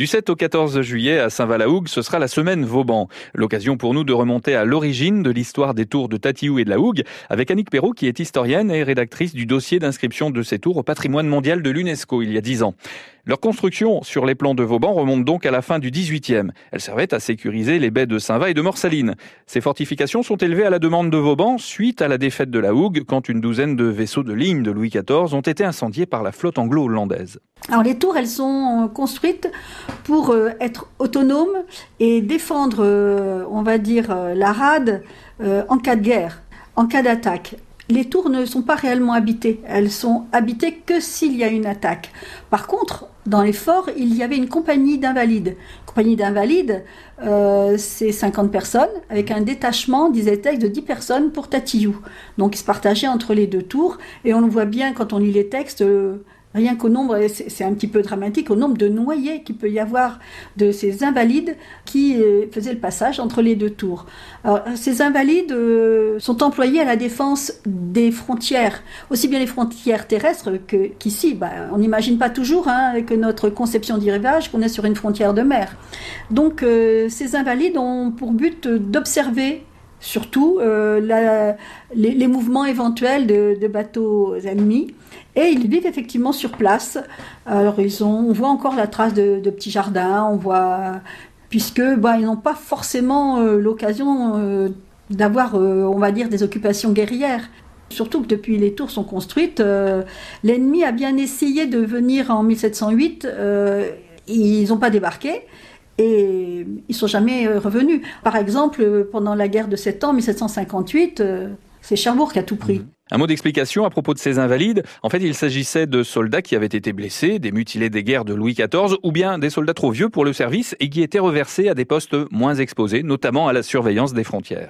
Du 7 au 14 juillet à Saint-Valahougue, ce sera la semaine Vauban. L'occasion pour nous de remonter à l'origine de l'histoire des tours de Tatiou et de la Hougue avec Annick Perrault qui est historienne et rédactrice du dossier d'inscription de ces tours au patrimoine mondial de l'UNESCO il y a 10 ans. Leur construction sur les plans de Vauban remonte donc à la fin du 18e. Elles servaient à sécuriser les baies de Saint-Va et de Morsaline. Ces fortifications sont élevées à la demande de Vauban suite à la défaite de la Hougue quand une douzaine de vaisseaux de ligne de Louis XIV ont été incendiés par la flotte anglo-hollandaise. Alors les tours, elles sont construites pour euh, être autonomes et défendre, euh, on va dire, euh, la rade en cas de guerre, en cas d'attaque les tours ne sont pas réellement habitées. Elles sont habitées que s'il y a une attaque. Par contre, dans les forts, il y avait une compagnie d'invalides. Compagnie d'invalides, euh, c'est 50 personnes, avec un détachement, disait-elle, de 10 personnes pour Tatillou. Donc ils se partageaient entre les deux tours, et on le voit bien quand on lit les textes. Rien qu'au nombre, c'est un petit peu dramatique, au nombre de noyés qu'il peut y avoir de ces invalides qui euh, faisaient le passage entre les deux tours. Alors, ces invalides euh, sont employés à la défense des frontières, aussi bien les frontières terrestres qu'ici. Bah, on n'imagine pas toujours hein, avec notre conception du rivage qu'on est sur une frontière de mer. Donc euh, ces invalides ont pour but d'observer surtout euh, les, mouvements éventuels de, bateaux ennemis. Et ils vivent effectivement sur place. Alors ils ont, on voit encore la trace de, petits jardins, on voit, puisque bah, ils n'ont pas forcément euh, l'occasion euh, d'avoir, on va dire, des occupations guerrières. Surtout que depuis les tours sont construites, l'ennemi a bien essayé de venir en 1708. ils n'ont pas débarqué et ils sont jamais euh, revenus. Par exemple, euh, pendant la guerre de 7 ans, 1758, euh, c'est Cherbourg qui a tout pris. Un mot d'explication à propos de ces invalides. En fait, il s'agissait de soldats qui avaient été blessés, des mutilés des guerres de Louis XIV, ou bien des soldats trop vieux pour le service et qui étaient reversés à des postes moins exposés, notamment à la surveillance des frontières.